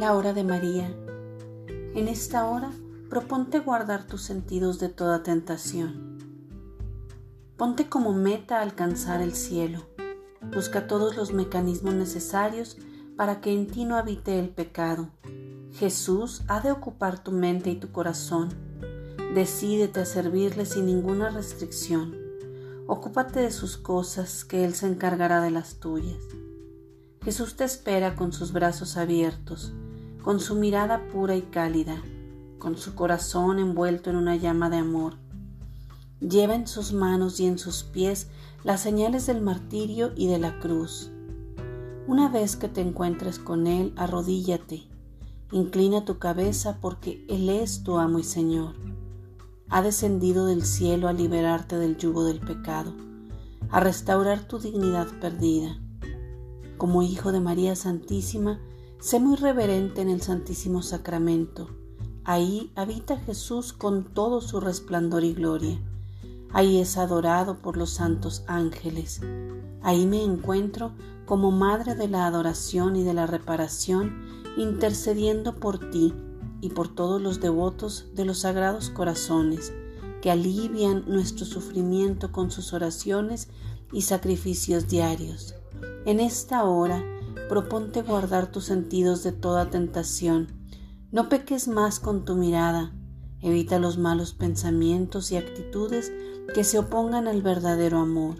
La hora de María. En esta hora, proponte guardar tus sentidos de toda tentación. Ponte como meta alcanzar el cielo. Busca todos los mecanismos necesarios para que en ti no habite el pecado. Jesús ha de ocupar tu mente y tu corazón. Decídete a servirle sin ninguna restricción. Ocúpate de sus cosas, que Él se encargará de las tuyas. Jesús te espera con sus brazos abiertos con su mirada pura y cálida, con su corazón envuelto en una llama de amor. Lleva en sus manos y en sus pies las señales del martirio y de la cruz. Una vez que te encuentres con Él, arrodíllate, inclina tu cabeza porque Él es tu amo y Señor. Ha descendido del cielo a liberarte del yugo del pecado, a restaurar tu dignidad perdida. Como hijo de María Santísima, Sé muy reverente en el Santísimo Sacramento. Ahí habita Jesús con todo su resplandor y gloria. Ahí es adorado por los santos ángeles. Ahí me encuentro como Madre de la adoración y de la reparación, intercediendo por ti y por todos los devotos de los sagrados corazones, que alivian nuestro sufrimiento con sus oraciones y sacrificios diarios. En esta hora, proponte guardar tus sentidos de toda tentación. No peques más con tu mirada. Evita los malos pensamientos y actitudes que se opongan al verdadero amor.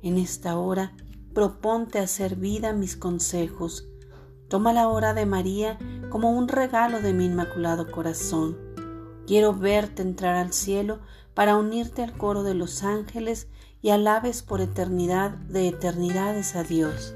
En esta hora, proponte hacer vida mis consejos. Toma la hora de María como un regalo de mi inmaculado corazón. Quiero verte entrar al cielo para unirte al coro de los ángeles y alabes por eternidad de eternidades a Dios.